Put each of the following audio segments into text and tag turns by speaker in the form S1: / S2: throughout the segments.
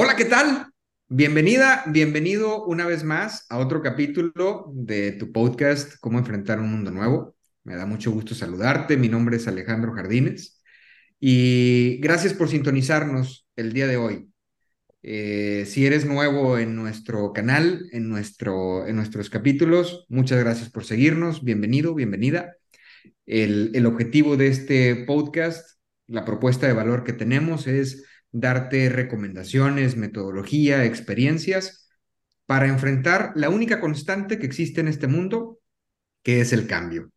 S1: Hola, ¿qué tal? Bienvenida, bienvenido una vez más a otro capítulo de tu podcast Cómo enfrentar un mundo nuevo. Me da mucho gusto saludarte. Mi nombre es Alejandro Jardines y gracias por sintonizarnos el día de hoy. Eh, si eres nuevo en nuestro canal, en, nuestro, en nuestros capítulos, muchas gracias por seguirnos. Bienvenido, bienvenida. El, el objetivo de este podcast, la propuesta de valor que tenemos es darte recomendaciones, metodología, experiencias para enfrentar la única constante que existe en este mundo, que es el cambio.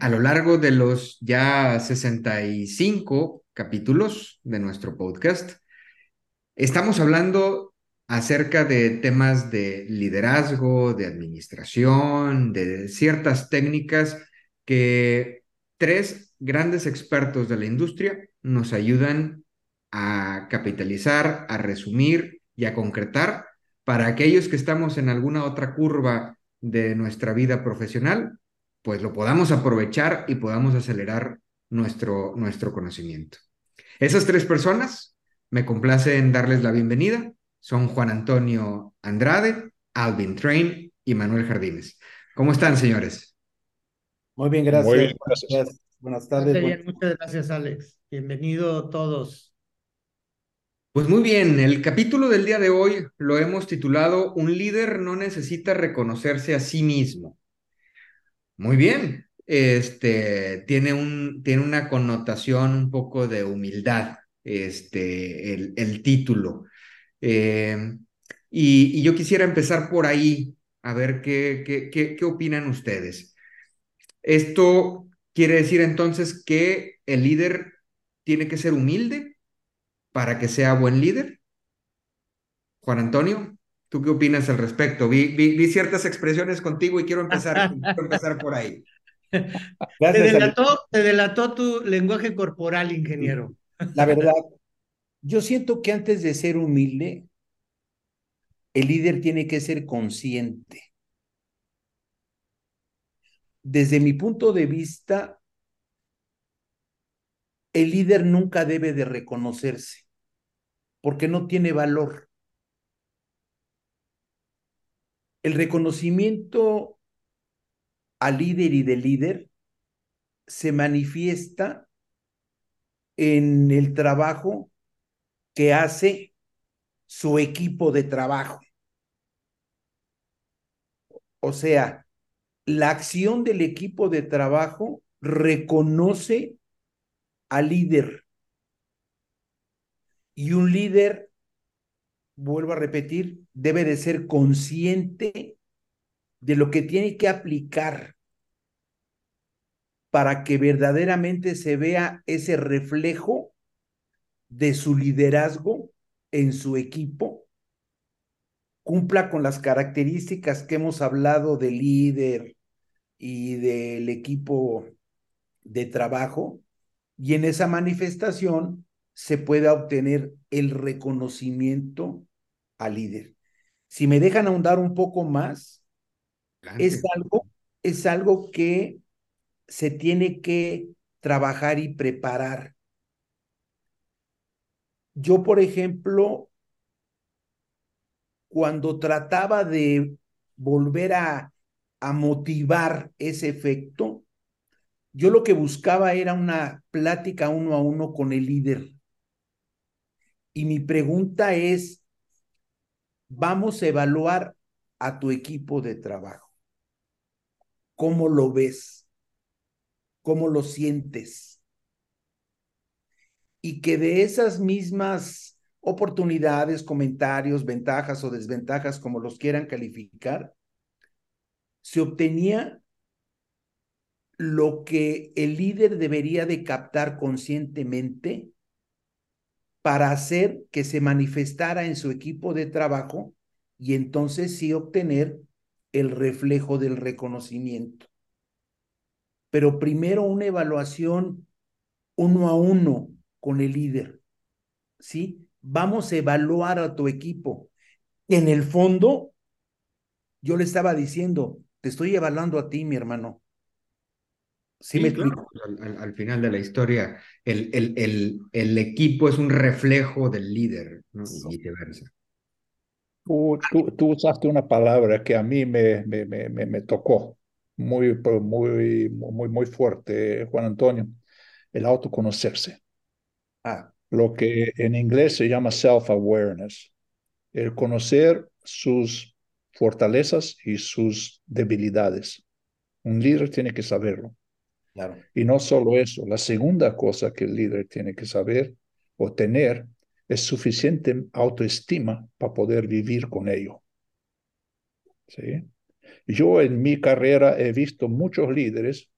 S1: a lo largo de los ya 65 capítulos de nuestro podcast, estamos hablando acerca de temas de liderazgo, de administración, de ciertas técnicas que tres grandes expertos de la industria nos ayudan a capitalizar, a resumir y a concretar para aquellos que estamos en alguna otra curva de nuestra vida profesional, pues lo podamos aprovechar y podamos acelerar nuestro, nuestro conocimiento. Esas tres personas me complace en darles la bienvenida. Son Juan Antonio Andrade, Alvin Train y Manuel Jardines. ¿Cómo están, señores?
S2: Muy bien, gracias.
S3: Buenas tardes. Muchas gracias, Alex. Bienvenido todos.
S1: Pues muy bien, el capítulo del día de hoy lo hemos titulado Un líder no necesita reconocerse a sí mismo. Muy bien, este tiene, un, tiene una connotación un poco de humildad, este, el, el título. Eh, y, yo quisiera empezar por ahí, a ver qué, qué, qué, qué opinan ustedes. Esto quiere decir entonces que el líder tiene que ser humilde para que sea buen líder? Juan Antonio, ¿tú qué opinas al respecto? Vi, ciertas expresiones contigo y quiero empezar, empezar por ahí.
S3: te, delató, te delató tu lenguaje corporal, ingeniero.
S2: La verdad, yo siento que antes de ser humilde, el líder tiene que ser consciente. Desde mi punto de vista, el líder nunca debe de reconocerse porque no tiene valor. El reconocimiento al líder y del líder se manifiesta en el trabajo que hace su equipo de trabajo. O sea, la acción del equipo de trabajo reconoce al líder. Y un líder, vuelvo a repetir, debe de ser consciente de lo que tiene que aplicar para que verdaderamente se vea ese reflejo de su liderazgo en su equipo, cumpla con las características que hemos hablado del líder y del equipo de trabajo, y en esa manifestación se pueda obtener el reconocimiento al líder. Si me dejan ahondar un poco más, es algo, es algo que se tiene que trabajar y preparar. Yo, por ejemplo, cuando trataba de volver a, a motivar ese efecto, yo lo que buscaba era una plática uno a uno con el líder. Y mi pregunta es, vamos a evaluar a tu equipo de trabajo. ¿Cómo lo ves? ¿Cómo lo sientes? Y que de esas mismas oportunidades, comentarios, ventajas o desventajas, como los quieran calificar, se obtenía lo que el líder debería de captar conscientemente para hacer que se manifestara en su equipo de trabajo y entonces sí obtener el reflejo del reconocimiento. Pero primero una evaluación uno a uno con el líder. ¿Sí? Vamos a evaluar a tu equipo. En el fondo, yo le estaba diciendo, te estoy evaluando a ti, mi hermano.
S1: Sí, me claro. al, final de la historia, el, el, el, el, equipo es un reflejo del líder, ¿no? y viceversa.
S4: Tú, tú, usaste una palabra que a mí me, me, me, me tocó muy, muy, muy, muy fuerte, Juan Antonio, el autoconocerse. Ah. Lo que en inglés se llama self-awareness, el conocer sus fortalezas y sus debilidades. Un líder tiene que saberlo. Y no solo eso, la segunda cosa que el líder tiene que saber o tener es suficiente autoestima para poder vivir con ello. ¿Sí? Yo en mi carrera he visto muchos líderes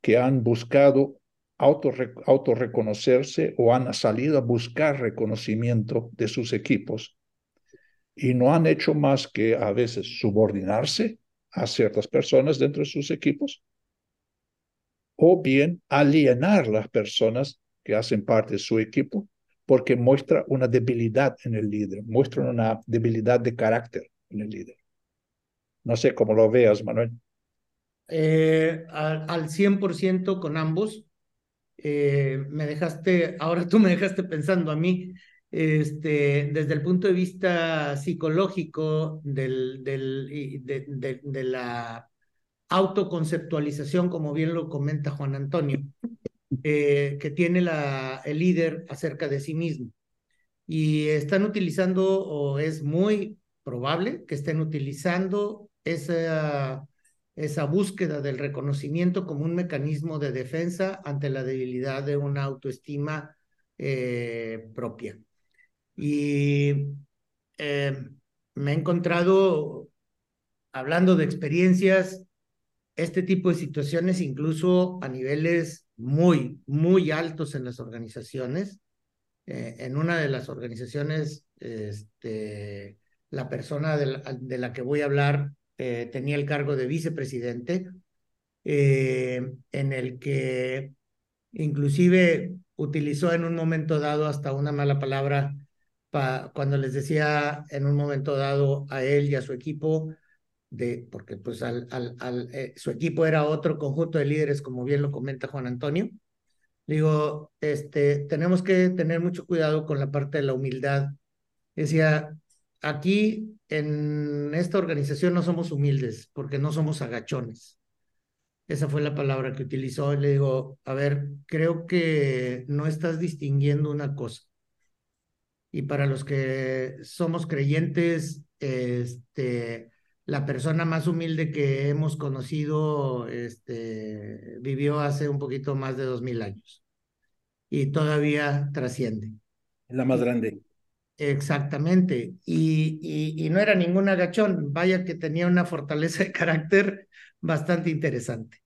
S4: que han buscado autorreconocerse o han salido a buscar reconocimiento de sus equipos y no han hecho más que a veces subordinarse a ciertas personas dentro de sus equipos o bien alienar las personas que hacen parte de su equipo porque muestra una debilidad en el líder, muestra una debilidad de carácter en el líder. No sé cómo lo veas, Manuel.
S3: Eh, al, al 100% con ambos. Eh, me dejaste, ahora tú me dejaste pensando a mí, este, desde el punto de vista psicológico del, del, de, de la autoconceptualización, como bien lo comenta Juan Antonio, eh, que tiene el líder acerca de sí mismo. Y están utilizando, o es muy probable que estén utilizando esa, esa búsqueda del reconocimiento como un mecanismo de defensa ante la debilidad de una autoestima eh, propia. Y eh, me he encontrado, hablando de experiencias, este tipo de situaciones incluso a niveles muy, muy altos en las organizaciones. Eh, en una de las organizaciones, este, la persona de la, que voy a hablar eh, tenía el cargo de vicepresidente, eh, en el que inclusive utilizó en un momento dado hasta una mala palabra cuando les decía en un momento dado a él y a su equipo, de, porque pues al, al, al eh, su equipo era otro conjunto de líderes, como bien lo comenta Juan Antonio. Digo, este, tenemos que tener mucho cuidado con la parte de la humildad. Decía, aquí en esta organización no somos humildes porque no somos agachones. Esa fue la palabra que utilizó. Le digo, a ver, creo que no estás distinguiendo una cosa. Y para los que somos creyentes, este, la persona más humilde que hemos conocido este, vivió hace un poquito más de dos mil años y todavía trasciende.
S2: La más grande.
S3: Exactamente. Y, y, y, no era ningún agachón, vaya que tenía una fortaleza de carácter bastante interesante.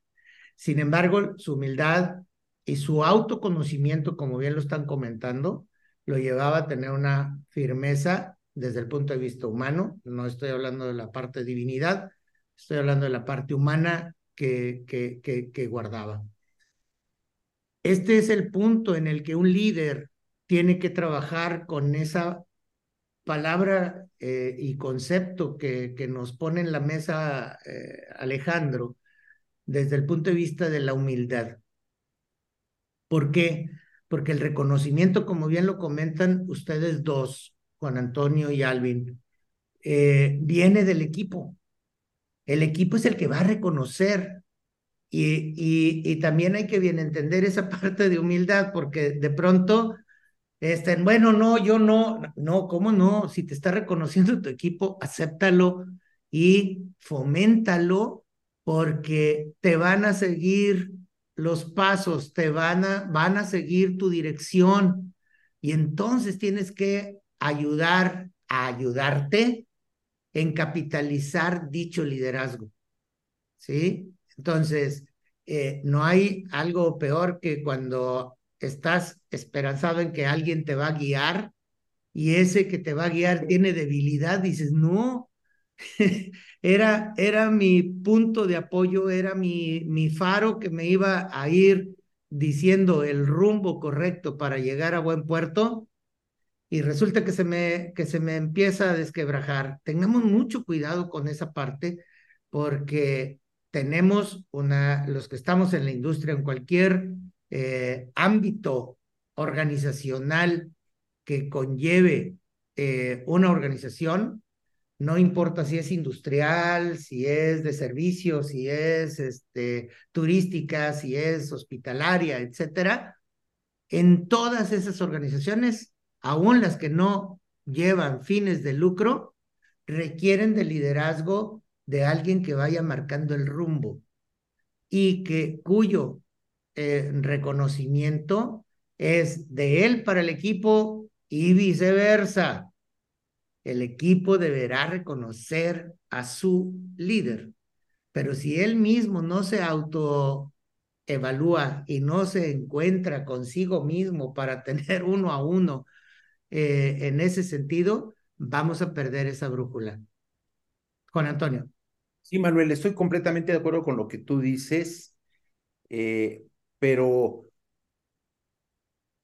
S3: Sin embargo, su humildad y su autoconocimiento, como bien lo están comentando, lo llevaba a tener una firmeza desde el punto de vista humano, no estoy hablando de la parte divinidad, estoy hablando de la parte humana que, que, que, guardaba. Este es el punto en el que un líder tiene que trabajar con esa palabra eh, y concepto que, que, nos pone en la mesa eh, Alejandro desde el punto de vista de la humildad. ¿Por qué? Porque el reconocimiento, como bien lo comentan ustedes dos, Juan Antonio y Alvin, eh, viene del equipo. El equipo es el que va a reconocer y, y, y, también hay que bien entender esa parte de humildad, porque de pronto, estén, bueno, no, yo no, no, ¿cómo no? Si te está reconociendo tu equipo, acéptalo y foméntalo, porque te van a seguir los pasos, te van a, van a seguir tu dirección. Y entonces tienes que ayudar a ayudarte en capitalizar dicho liderazgo. ¿Sí? Entonces, eh, no hay algo peor que cuando estás esperanzado en que alguien te va a guiar y ese que te va a guiar tiene debilidad, dices, no, era, era mi punto de apoyo, era mi, mi faro que me iba a ir diciendo el rumbo correcto para llegar a buen puerto y resulta que se me, que se me empieza a desquebrajar. Tengamos mucho cuidado con esa parte porque tenemos una, los que estamos en la industria, en cualquier eh, ámbito organizacional que conlleve eh, una organización, no importa si es industrial, si es de servicios, si es este, turística, si es hospitalaria, etcétera, en todas esas organizaciones, aún las que no llevan fines de lucro, requieren de liderazgo de alguien que vaya marcando el rumbo y que cuyo eh, reconocimiento es de él para el equipo y viceversa el equipo deberá reconocer a su líder. Pero si él mismo no se autoevalúa y no se encuentra consigo mismo para tener uno a uno eh, en ese sentido, vamos a perder esa brújula. Juan Antonio.
S2: Sí, Manuel, estoy completamente de acuerdo con lo que tú dices, eh, pero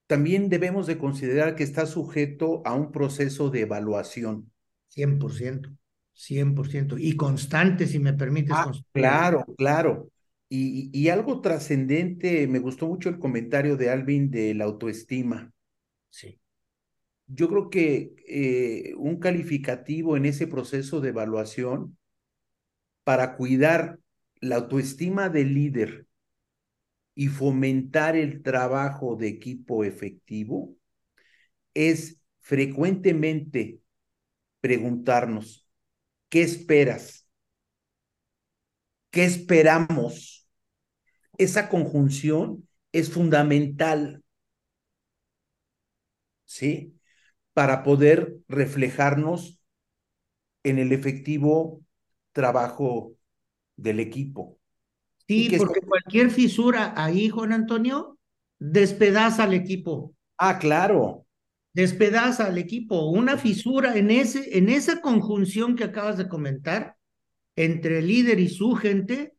S2: también debemos de considerar que está sujeto a un proceso de evaluación.
S3: 100%, 100%. Y constante, si me permites.
S2: Ah, claro, claro. Y, y algo trascendente, me gustó mucho el comentario de Alvin de la autoestima.
S3: Sí.
S2: Yo creo que eh, un calificativo en ese proceso de evaluación para cuidar la autoestima del líder y fomentar el trabajo de equipo efectivo es frecuentemente preguntarnos, ¿qué esperas? ¿Qué esperamos? Esa conjunción es fundamental, ¿sí? Para poder reflejarnos en el efectivo trabajo del equipo.
S3: Sí, porque cualquier fisura ahí, Juan Antonio, despedaza al equipo.
S2: Ah, claro.
S3: Despedaza al equipo. Una fisura en, ese, en esa conjunción que acabas de comentar entre el líder y su gente,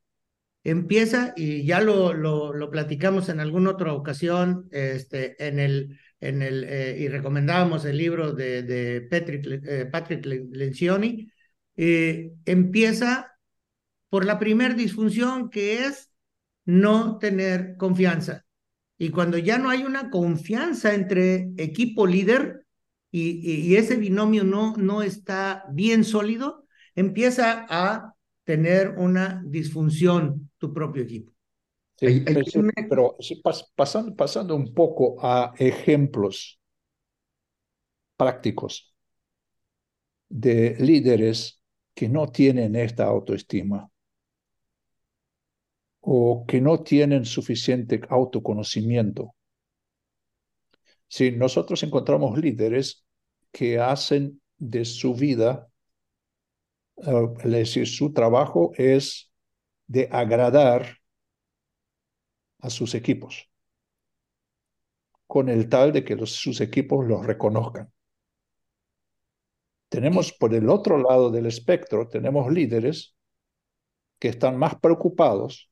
S3: empieza, y ya lo, lo, lo platicamos en alguna otra ocasión, este, en el, en el, eh, y recomendábamos el libro de, Patrick, eh, Lencioni, eh, empieza por la primer disfunción que es no tener confianza. Y cuando ya no hay una confianza entre equipo líder y, ese binomio no, no está bien sólido, empieza a tener una disfunción tu propio equipo.
S4: Sí, pero, pasando, pasando un poco a ejemplos prácticos de líderes que no tienen esta autoestima o que no tienen suficiente autoconocimiento. Si nosotros encontramos líderes que hacen de su vida, uh, es decir, su trabajo es de agradar a sus equipos, con el tal de que sus equipos los reconozcan. Tenemos por el otro lado del espectro, tenemos líderes que están más preocupados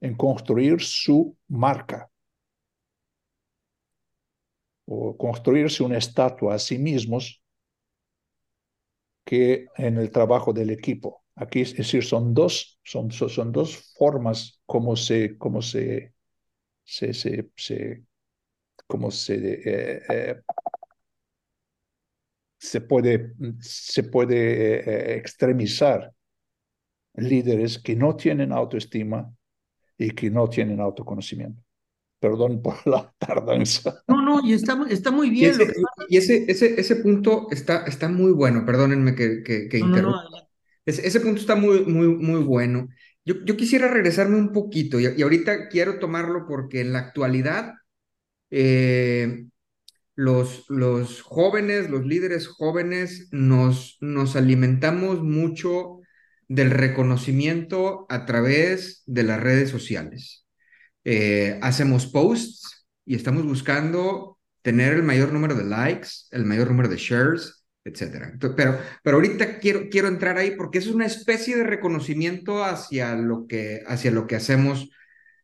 S4: en construir su marca o construirse una estatua a sí mismos que en el trabajo del equipo. Aquí es decir, son dos, son, son dos formas como se, como se, se, se, se como se, eh, eh, se puede, se puede eh, extremizar líderes que no tienen autoestima y que no tienen autoconocimiento. Perdón por la tardanza.
S3: No, no, y está, está muy bien.
S1: Y, ese, ese, ese, punto está, está muy bueno, perdónenme que, que, que interrumpa. Ese, ese, punto está muy, muy, muy bueno. Yo, yo quisiera regresarme un poquito y, y, ahorita quiero tomarlo porque en la actualidad eh, los, los jóvenes, los líderes jóvenes, nos, nos alimentamos mucho del reconocimiento a través de las redes sociales. Eh, hacemos posts y estamos buscando tener el mayor número de likes, el mayor número de shares, etcétera. Pero, pero ahorita quiero, quiero entrar ahí porque es una especie de reconocimiento hacia lo que, hacia lo que hacemos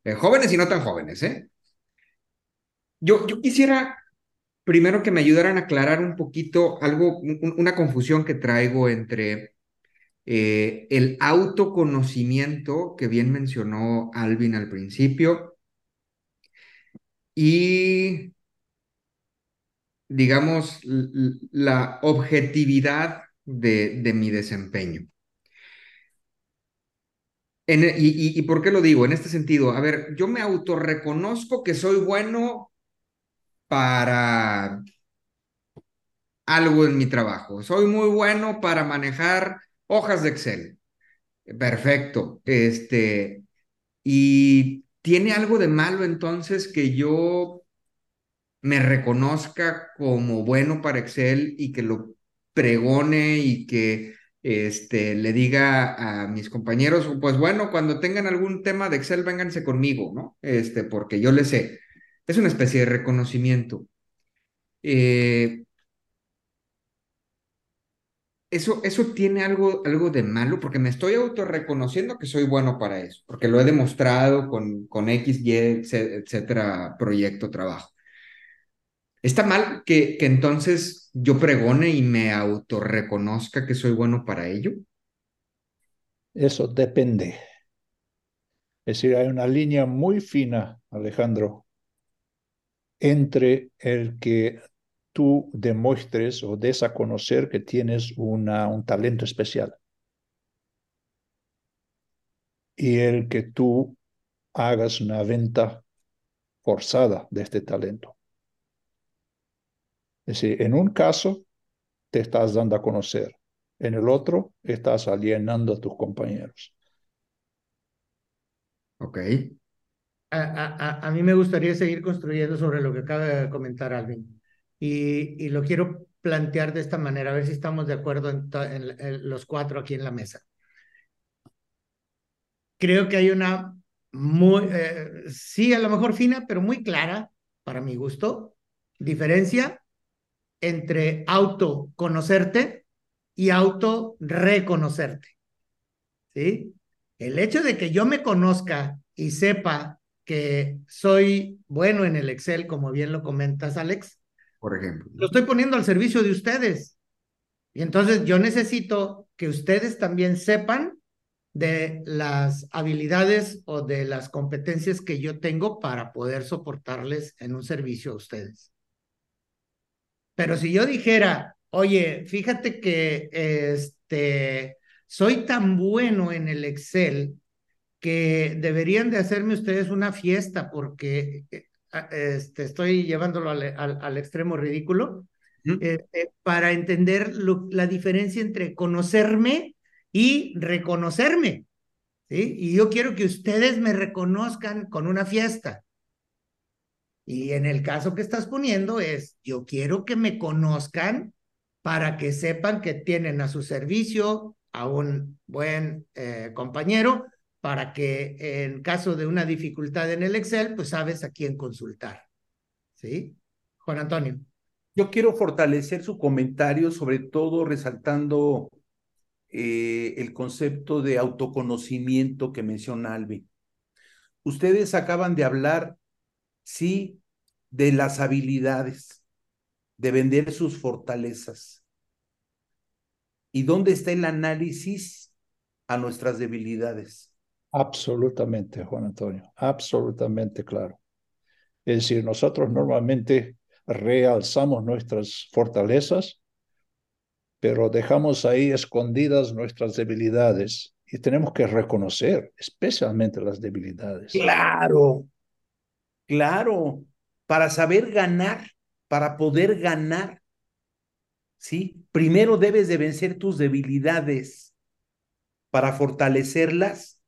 S1: eh, jóvenes y no tan jóvenes, ¿eh? Yo, yo quisiera primero que me ayudaran a aclarar un poquito algo, una confusión que traigo entre eh, el autoconocimiento que bien mencionó Alvin al principio y digamos, la objetividad de, mi desempeño. E, y, y, por qué lo digo? En este sentido, a ver, yo me autorreconozco que soy bueno para algo en mi trabajo. Soy muy bueno para manejar hojas de Excel. Perfecto. Este, y tiene algo de malo entonces que yo me reconozca como bueno para Excel y que lo pregone y que este, le diga a mis compañeros, pues bueno, cuando tengan algún tema de Excel, vénganse conmigo, ¿no? Este, porque yo le sé. Es una especie de reconocimiento. Eh, eso, eso tiene algo, algo de malo porque me estoy autorreconociendo que soy bueno para eso, porque lo he demostrado con, con X, Y, etcétera, proyecto, trabajo. ¿Está mal que, entonces yo pregone y me autorreconozca que soy bueno para ello?
S4: Eso depende. Es decir, hay una línea muy fina, Alejandro, entre el que tú demuestres o des a conocer que tienes una, un talento especial y el que tú hagas una venta forzada de este talento. Es decir, en un caso te estás dando a conocer, en el otro estás alienando a tus compañeros.
S1: Ok.
S3: A, a, mí me gustaría seguir construyendo sobre lo que acaba de comentar Alvin. Y, y lo quiero plantear de esta manera, a ver si estamos de acuerdo en, los cuatro aquí en la mesa. Creo que hay una muy, eh, sí, a lo mejor fina, pero muy clara, para mi gusto, diferencia entre autoconocerte y auto-reconocerte. ¿Sí? El hecho de que yo me conozca y sepa que soy bueno en el Excel, como bien lo comentas, Alex,
S1: por ejemplo,
S3: lo estoy poniendo al servicio de ustedes. Y entonces yo necesito que ustedes también sepan de las habilidades o de las competencias que yo tengo para poder soportarles en un servicio a ustedes. Pero si yo dijera, oye, fíjate que este, soy tan bueno en el Excel que deberían de hacerme ustedes una fiesta porque eh, este, estoy llevándolo al, extremo ridículo, este, para entender la diferencia entre conocerme y reconocerme. ¿sí? Y yo quiero que ustedes me reconozcan con una fiesta. Y en el caso que estás poniendo es, yo quiero que me conozcan para que sepan que tienen a su servicio a un buen eh, compañero, para que en caso de una dificultad en el Excel, pues sabes a quién consultar. ¿Sí? Juan Antonio.
S2: Yo quiero fortalecer su comentario, sobre todo resaltando eh, el concepto de autoconocimiento que menciona Alvin. Ustedes acaban de hablar sí, de las habilidades, de vender sus fortalezas. ¿Y dónde está el análisis a nuestras debilidades?
S4: Absolutamente, Juan Antonio, absolutamente claro. Es decir, nosotros normalmente realzamos nuestras fortalezas, pero dejamos ahí escondidas nuestras debilidades y tenemos que reconocer especialmente las debilidades.
S2: Claro, Claro, para saber ganar, para poder ganar, ¿sí? Primero debes de vencer tus debilidades para fortalecerlas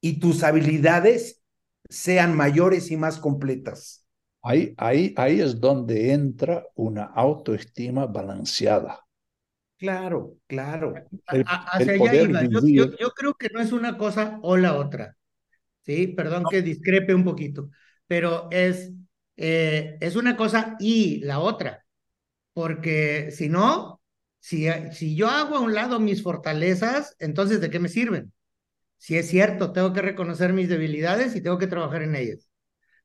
S2: y tus habilidades sean mayores y más completas.
S4: Ahí, ahí, ahí es donde entra una autoestima balanceada.
S2: Claro, claro.
S3: hacia allá iba. Yo, creo que no es una cosa o la otra. Sí, perdón que discrepe un poquito pero es eh, es una cosa y la otra, porque si no, si, si yo hago a un lado mis fortalezas, entonces ¿de qué me sirven? Si es cierto, tengo que reconocer mis debilidades y tengo que trabajar en ellas,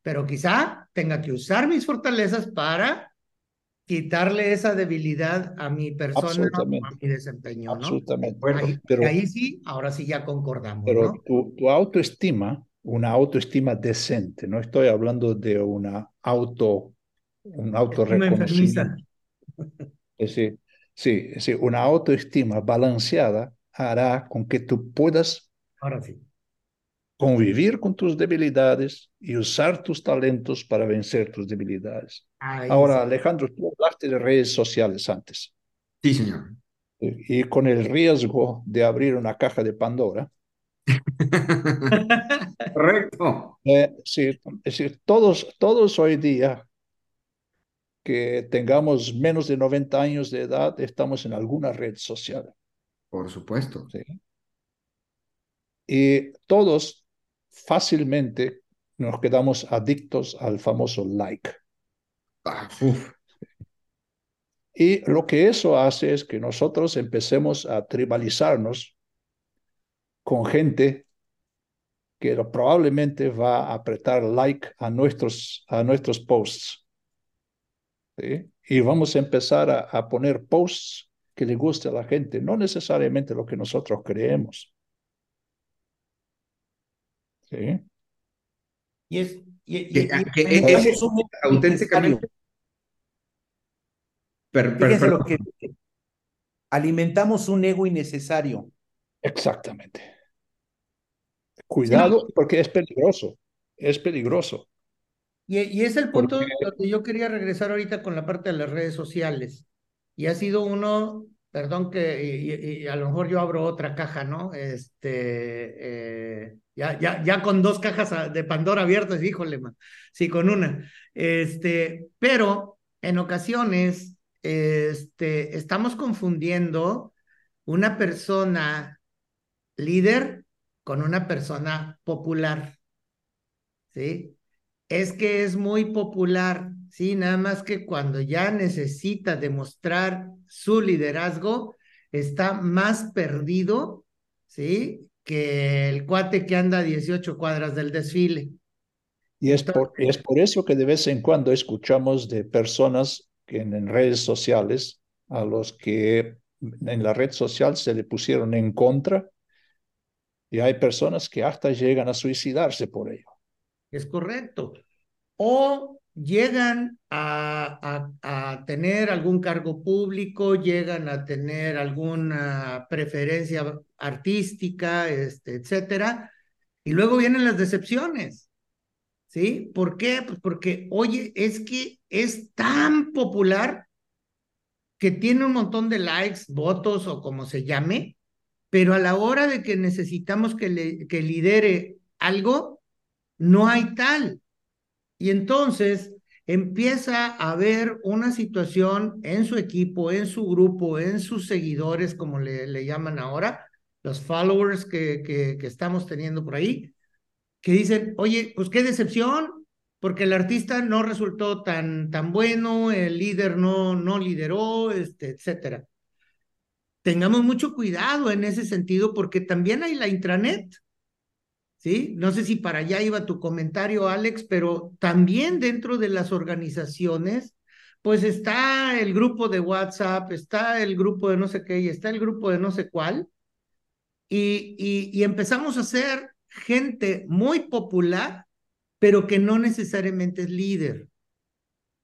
S3: pero quizá tenga que usar mis fortalezas para quitarle esa debilidad a mi persona, a mi desempeño, ¿no?
S4: Absolutamente.
S3: Ahí, pero, ahí sí, ahora sí ya concordamos.
S4: Pero
S3: ¿no?
S4: tu, tu autoestima una autoestima decente, no estoy hablando de una auto, un autorreconocimiento. Es decir, sí, es decir, una autoestima balanceada hará con que tú puedas
S3: Ahora sí.
S4: convivir con tus debilidades y usar tus talentos para vencer tus debilidades. Ahí Ahora, sí. Alejandro, tú hablaste de redes sociales antes.
S1: Sí, señor.
S4: Y con el riesgo de abrir una caja de Pandora,
S1: Correcto.
S4: Eh, sí, es decir, todos, todos hoy día que tengamos menos de 90 años de edad, estamos en alguna red social.
S1: Por supuesto.
S4: ¿sí? Y todos fácilmente nos quedamos adictos al famoso like.
S1: Ah, uf.
S4: Y lo que eso hace es que nosotros empecemos a tribalizarnos con gente que probablemente va a apretar like a nuestros, a nuestros posts. ¿sí? Y vamos a empezar a, a, poner posts que le guste a la gente, no necesariamente lo que nosotros creemos. ¿Sí?
S3: Y es, y, y,
S1: que, y, que es, es un auténticamente.
S2: Per, per, per, lo que alimentamos un ego innecesario.
S4: Exactamente. Cuidado, porque es peligroso, es peligroso.
S3: Y, y es el punto porque... donde yo quería regresar ahorita con la parte de las redes sociales. Y ha sido uno, perdón que y, y a lo mejor yo abro otra caja, ¿no? Este, eh, ya, ya, ya con dos cajas de Pandora abiertas, híjole, man. sí, con una. Este, pero en ocasiones este, estamos confundiendo una persona líder con una persona popular. ¿Sí? Es que es muy popular, sí, nada más que cuando ya necesita demostrar su liderazgo, está más perdido, ¿sí? Que el cuate que anda a 18 cuadras del desfile.
S4: Y es, por, es por eso que de vez en cuando escuchamos de personas en, en redes sociales a los que en la red social se le pusieron en contra y hay personas que hasta llegan a suicidarse por ello.
S3: Es correcto. O llegan a, a, tener algún cargo público, llegan a tener alguna preferencia artística, este, etcétera, y luego vienen las decepciones. ¿Sí? ¿Por qué? Pues porque, oye, es que es tan popular que tiene un montón de likes, votos o como se llame, pero a la hora de que necesitamos que, le, que lidere algo, no hay tal. Y entonces empieza a haber una situación en su equipo, en su grupo, en sus seguidores, como le, le llaman ahora, los followers que, que, que, estamos teniendo por ahí, que dicen, oye, pues qué decepción, porque el artista no resultó tan, tan bueno, el líder no, no lideró, este, etcétera tengamos mucho cuidado en ese sentido porque también hay la intranet. ¿Sí? No sé si para allá iba tu comentario, Alex, pero también dentro de las organizaciones, pues está el grupo de WhatsApp, está el grupo de no sé qué y está el grupo de no sé cuál. Y, y, y empezamos a ser gente muy popular, pero que no necesariamente es líder.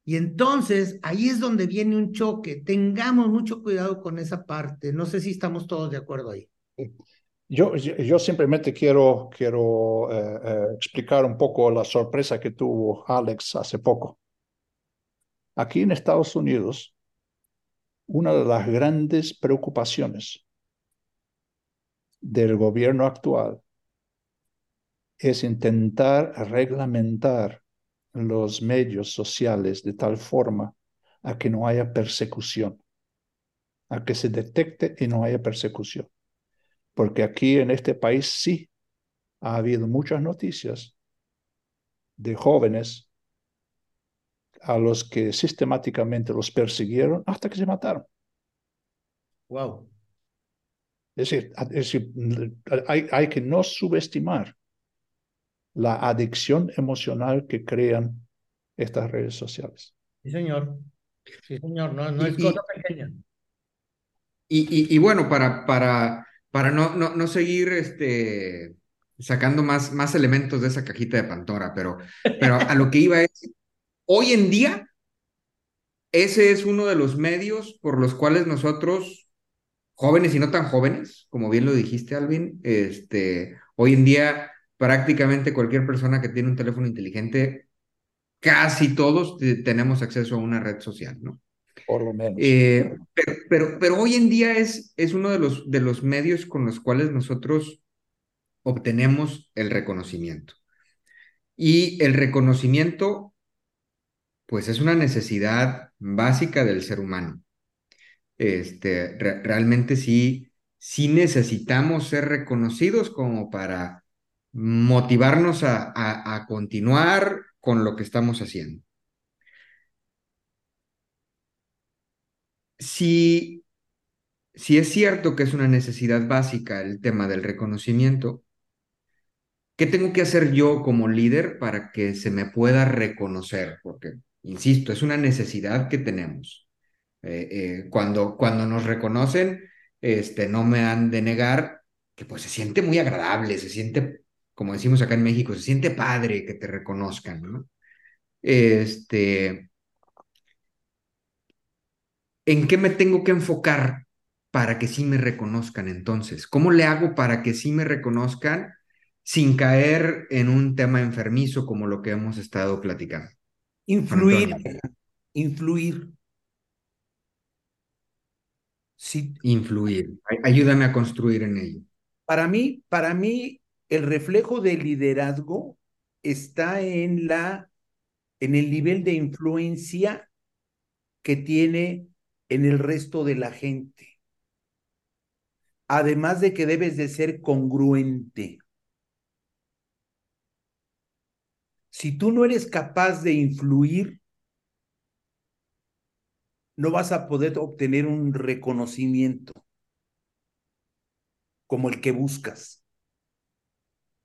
S3: Y entonces ahí es donde viene un choque. Tengamos mucho cuidado con esa parte. No sé si estamos todos de acuerdo ahí.
S4: Yo, yo simplemente quiero, quiero eh, eh, explicar un poco la sorpresa que tuvo Alex hace poco. Aquí en Estados Unidos, una de las grandes preocupaciones del gobierno actual es intentar reglamentar los medios sociales de tal forma a que no haya persecución, a que se detecte y no haya persecución. Porque aquí en este país sí ha habido muchas noticias de jóvenes a los que sistemáticamente los persiguieron hasta que se mataron.
S3: Wow.
S4: Es decir, es decir hay, hay que no subestimar la adicción emocional que crean estas redes sociales.
S3: Sí, señor. Sí, señor, no, no es cosa pequeña.
S1: Y, y, bueno, para, para, para no, no, no seguir este, sacando más, más elementos de esa cajita de Pandora, pero, pero a lo que iba es, hoy en día, ese es uno de los medios por los cuales nosotros, jóvenes y no tan jóvenes, como bien lo dijiste, Alvin, este, hoy en día prácticamente cualquier persona que tiene un teléfono inteligente, casi todos tenemos acceso a una red social, ¿no?
S4: Por lo menos.
S1: Eh, pero, pero, hoy en día es, es uno de los, de los medios con los cuales nosotros obtenemos el reconocimiento. Y el reconocimiento, pues es una necesidad básica del ser humano. Este, realmente sí, sí necesitamos ser reconocidos como para motivarnos a, a, continuar con lo que estamos haciendo. Si, si es cierto que es una necesidad básica el tema del reconocimiento, ¿qué tengo que hacer yo como líder para que se me pueda reconocer? Porque, insisto, es una necesidad que tenemos. Eh, eh, cuando, cuando nos reconocen, este, no me han de negar que pues se siente muy agradable, se siente como decimos acá en México, se siente padre que te reconozcan, ¿no? Este, ¿en qué me tengo que enfocar para que sí me reconozcan entonces? ¿Cómo le hago para que sí me reconozcan sin caer en un tema enfermizo como lo que hemos estado platicando?
S2: Influir, influir.
S1: Sí. Influir. Ayúdame a construir en ello.
S2: Para mí, para mí, el reflejo del liderazgo está en la en el nivel de influencia que tiene en el resto de la gente. Además de que debes de ser congruente. Si tú no eres capaz de influir, no vas a poder obtener un reconocimiento como el que buscas.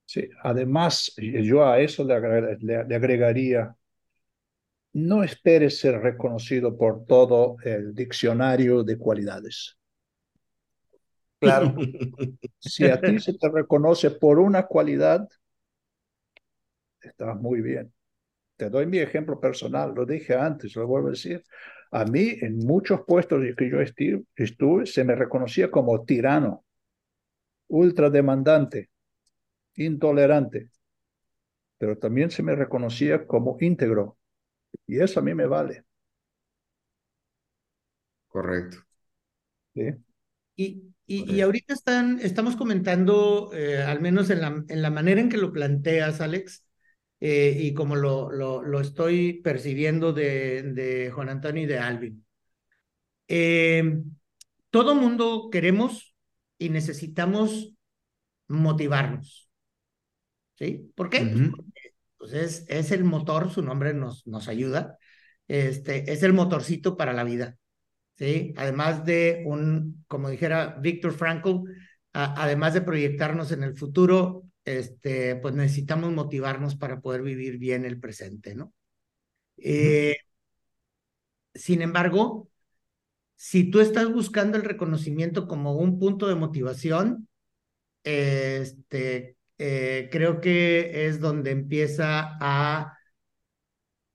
S4: Sí, además, yo a eso le, agregaría, no esperes ser reconocido por todo el diccionario de cualidades.
S2: Claro.
S4: si a ti se te reconoce por una cualidad, estás muy bien. Te doy mi ejemplo personal, lo dije antes, lo vuelvo a decir. A mí, en muchos puestos que yo estuve, se me reconocía como tirano, ultra demandante, intolerante, pero también se me reconocía como íntegro. Y eso a mí me vale.
S1: Correcto.
S3: Y, y, ahorita están, estamos comentando, eh, al menos en la, en la manera en que lo planteas, Alex, eh, y como lo, lo, lo, estoy percibiendo de, de Juan Antonio y de Alvin. Eh, todo mundo queremos y necesitamos motivarnos. ¿Sí? ¿Por qué? pues es, es, el motor, su nombre nos, nos ayuda, este, es el motorcito para la vida. ¿sí? Además de un, como dijera Víctor Frankl, además de proyectarnos en el futuro, este, pues necesitamos motivarnos para poder vivir bien el presente, ¿no? Eh, sin embargo, si tú estás buscando el reconocimiento como un punto de motivación, este, eh, creo que es donde empieza a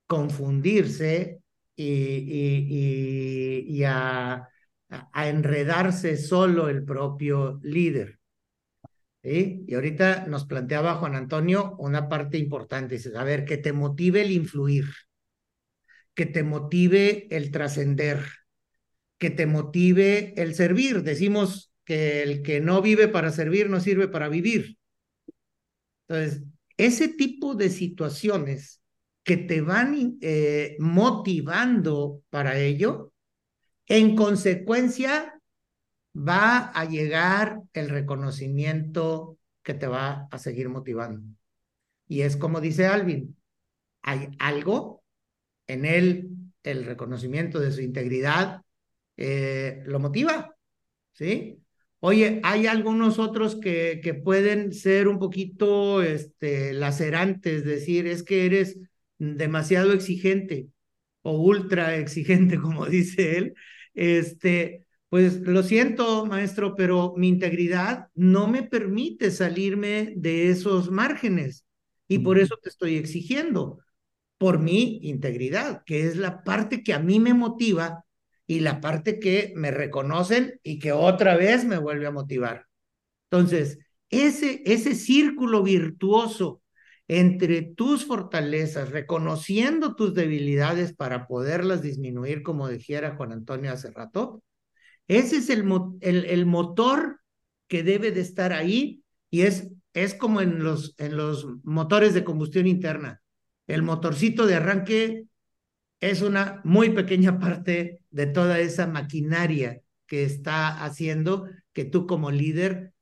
S3: confundirse y, a, enredarse solo el propio líder. Y ahorita nos planteaba Juan Antonio una parte importante, dice, a ver, que te motive el influir, que te motive el trascender, que te motive el servir. Decimos que el que no vive para servir no sirve para vivir. Entonces, ese tipo de situaciones que te van eh, motivando para ello, en consecuencia va a llegar el reconocimiento que te va a seguir motivando. Y es como dice Alvin, hay algo en él el reconocimiento de su integridad, eh, lo motiva, ¿sí? Oye, hay algunos otros que, que pueden ser un poquito este, lacerantes, decir, es que eres demasiado exigente o ultra exigente, como dice él, este, pues lo siento, maestro, pero mi integridad no me permite salirme de esos márgenes y por eso te estoy exigiendo por mi integridad, que es la parte que a mí me motiva y la parte que me reconocen y que otra vez me vuelve a motivar. Entonces, ese, ese círculo virtuoso entre tus fortalezas, reconociendo tus debilidades para poderlas disminuir, como dijera Juan Antonio hace rato, ese es el, el, el motor que debe de estar ahí y es, es como en los, en los motores de combustión interna. El motorcito de arranque es una muy pequeña parte de toda esa maquinaria que está haciendo que tú como líder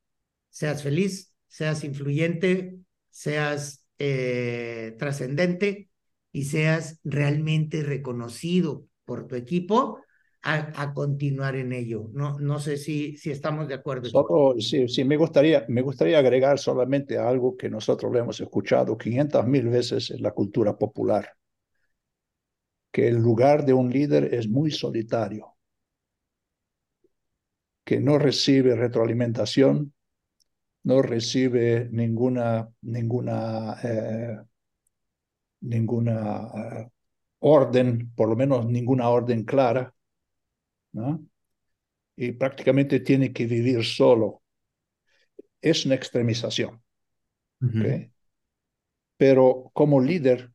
S3: seas feliz, seas influyente, seas eh, trascendente y seas realmente reconocido por tu equipo a, continuar en ello. No, no sé si, si estamos de acuerdo.
S4: Solo, sí, sí, me gustaría, me gustaría agregar solamente algo que nosotros le hemos escuchado 500 mil veces en la cultura popular, que el lugar de un líder es muy solitario, que no recibe retroalimentación, no recibe ninguna, ninguna, eh, ninguna eh, orden, por lo menos ninguna orden clara, y prácticamente tiene que vivir solo. Es una extremización. Pero como líder,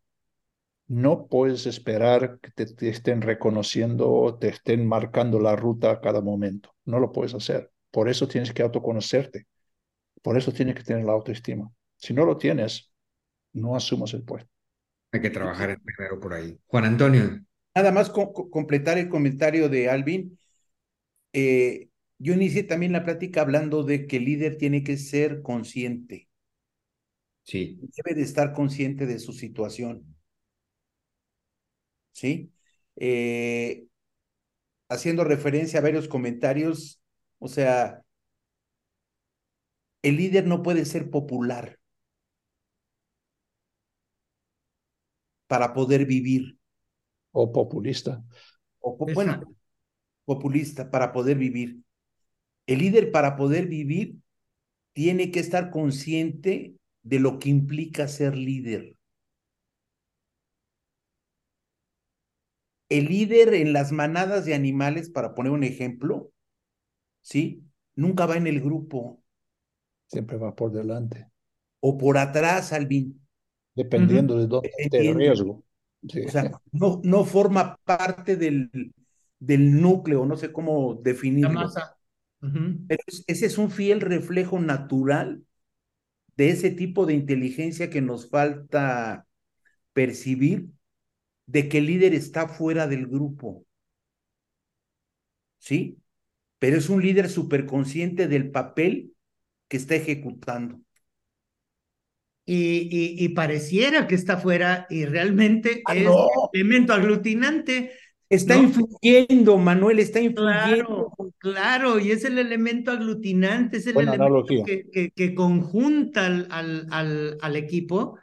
S4: no puedes esperar que te, estén reconociendo o te estén marcando la ruta a cada momento. No lo puedes hacer. Por eso tienes que autoconocerte. Por eso tienes que tener la autoestima. Si no lo tienes, no asumas el puesto.
S1: Hay que trabajar primero por ahí. Juan Antonio.
S2: Nada más completar el comentario de Alvin. Eh, yo inicié también la plática hablando de que el líder tiene que ser consciente.
S1: Sí.
S2: Debe de estar consciente de su situación. ¿Sí? Eh, haciendo referencia a varios comentarios, o sea, el líder no puede ser popular para poder vivir.
S4: O populista.
S2: O, bueno, populista para poder vivir. El líder para poder vivir tiene que estar consciente de lo que implica ser líder. El líder en las manadas de animales, para poner un ejemplo, ¿sí? Nunca va en el grupo.
S4: Siempre va por delante.
S2: O por atrás, Alvin.
S4: Dependiendo de dónde esté el riesgo.
S2: O sea, no, no forma parte del, del núcleo, no sé cómo definirlo. La masa. Pero ese es un fiel reflejo natural de ese tipo de inteligencia que nos falta percibir, de que el líder está fuera del grupo. ¿Sí? Pero es un líder súper consciente del papel que está ejecutando
S3: y, pareciera que está fuera y realmente ah, es elemento aglutinante.
S2: Está influyendo, Manuel, está influyendo.
S3: Claro, claro, y es el elemento aglutinante, es el elemento que, que, conjunta al, al, al, equipo.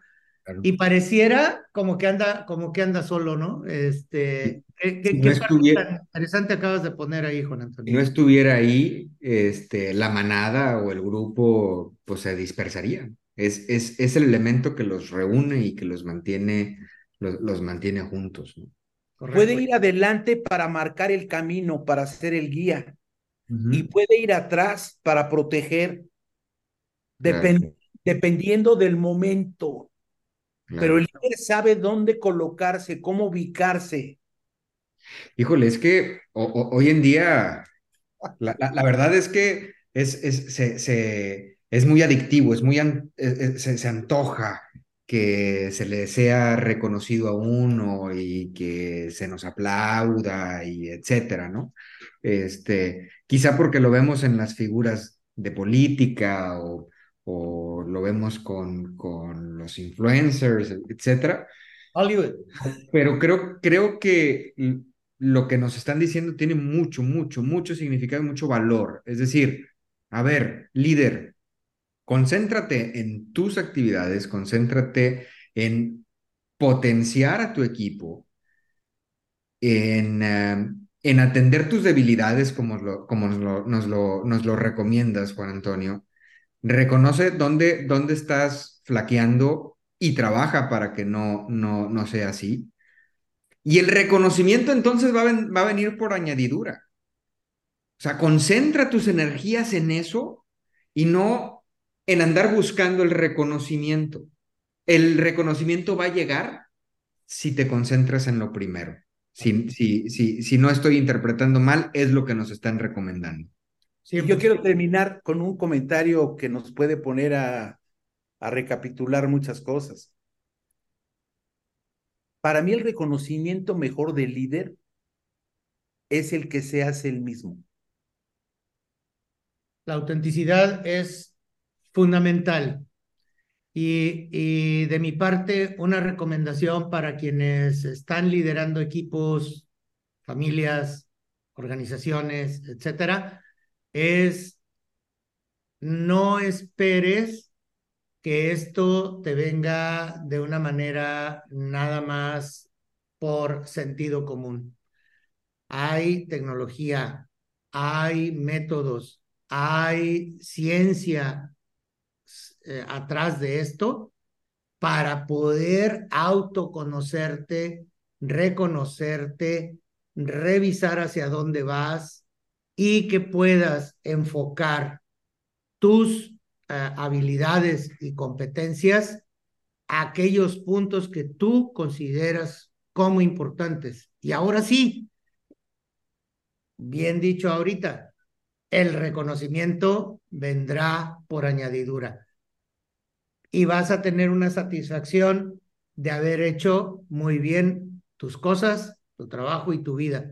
S3: Y pareciera como que anda, como que anda solo, ¿no? Este, ¿qué, qué, interesante acabas de poner ahí, Juan Antonio?
S1: Si no estuviera ahí, este, la manada o el grupo, pues se dispersaría. Es, es, es el elemento que los reúne y que los mantiene, los, los mantiene juntos.
S2: Puede ir adelante para marcar el camino, para ser el guía. Y puede ir atrás para proteger, dependiendo del momento. Pero el líder sabe dónde colocarse, cómo ubicarse.
S1: Híjole, es que hoy en día, la, la, verdad es que es, es, se, se, es muy adictivo, es muy, eh, se, antoja que se le sea reconocido a uno y que se nos aplauda y etcétera, ¿no? Este, quizá porque lo vemos en las figuras de política o, o lo vemos con, con los influencers, etcétera,
S3: Hollywood.
S1: Pero creo, creo que lo que nos están diciendo tiene mucho, mucho, mucho significado y mucho valor. Es decir, a ver, líder, concéntrate en tus actividades, concéntrate en potenciar a tu equipo, en, eh, en atender tus debilidades como, lo, como nos, lo, nos, lo, nos, lo, recomiendas, Juan Antonio. Reconoce dónde, dónde estás flaqueando y trabaja para que no, no, no sea así. Y el reconocimiento entonces va a, va a venir por añadidura. O sea, concentra tus energías en eso y no en andar buscando el reconocimiento. El reconocimiento va a llegar si te concentras en lo primero. Si, si, si, si no estoy interpretando mal, es lo que nos están recomendando.
S2: Sí, yo quiero terminar con un comentario que nos puede poner a, a recapitular muchas cosas. Para mí el reconocimiento mejor del líder es el que se hace el mismo.
S3: La autenticidad es fundamental. Y, y, de mi parte, una recomendación para quienes están liderando equipos, familias, organizaciones, etcétera, es no esperes que esto te venga de una manera nada más por sentido común. Hay tecnología, hay métodos, hay ciencia eh, atrás de esto para poder autoconocerte, reconocerte, revisar hacia dónde vas y que puedas enfocar tus uh, habilidades y competencias a aquellos puntos que tú consideras como importantes. Y ahora sí, bien dicho ahorita, el reconocimiento vendrá por añadidura. Y vas a tener una satisfacción de haber hecho muy bien tus cosas, tu trabajo y tu vida,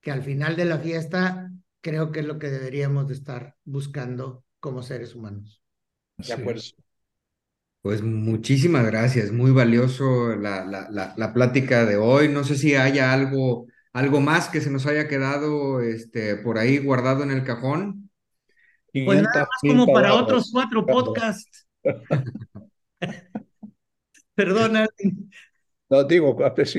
S3: que al final de la fiesta creo que es lo que deberíamos de estar buscando como seres humanos.
S2: De acuerdo.
S1: Pues muchísimas gracias, muy valioso la, la, la, la, plática de hoy. No sé si haya algo, algo más que se nos haya quedado este, por ahí guardado en el cajón.
S3: Pues nada más como para otros cuatro podcasts. Perdona.
S4: No digo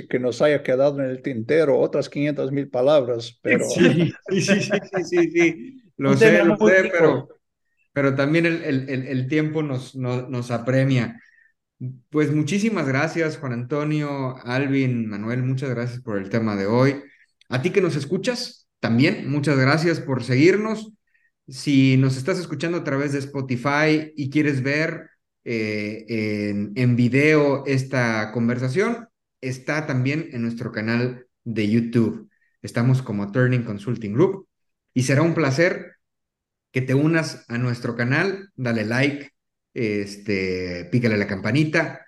S4: que nos haya quedado en el tintero otras 500 mil palabras, pero...
S1: Sí, sí, sí, sí, sí, sí. Lo sé, lo sé, pero, pero también el, el, el tiempo nos, nos, nos, apremia. Pues muchísimas gracias, Juan Antonio, Alvin, Manuel, muchas gracias por el tema de hoy. A ti que nos escuchas, también muchas gracias por seguirnos. Si nos estás escuchando a través de Spotify y quieres ver eh, en, video esta conversación, está también en nuestro canal de YouTube. Estamos como Turning Consulting Group y será un placer que te unas a nuestro canal, dale like, este, pícale la campanita.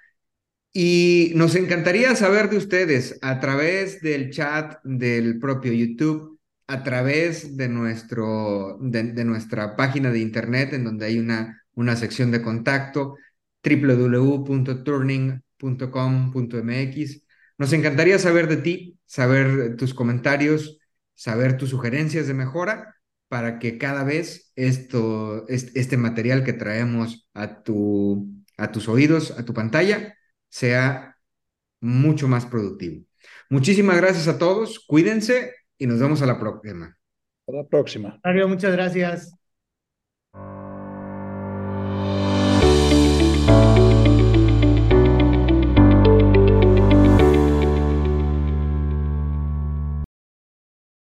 S1: Y nos encantaría saber de ustedes a través del chat del propio YouTube, a través de, nuestro, de nuestra página de internet en donde hay una, una sección de contacto, www.turning.com.mx. Nos encantaría saber de ti, saber tus comentarios, saber tus sugerencias de mejora para que cada vez esto, este material que traemos a, tu, a tus oídos, a tu pantalla, sea mucho más productivo. Muchísimas gracias a todos, cuídense y nos vemos a la próxima.
S4: A la próxima.
S3: Mario, muchas gracias.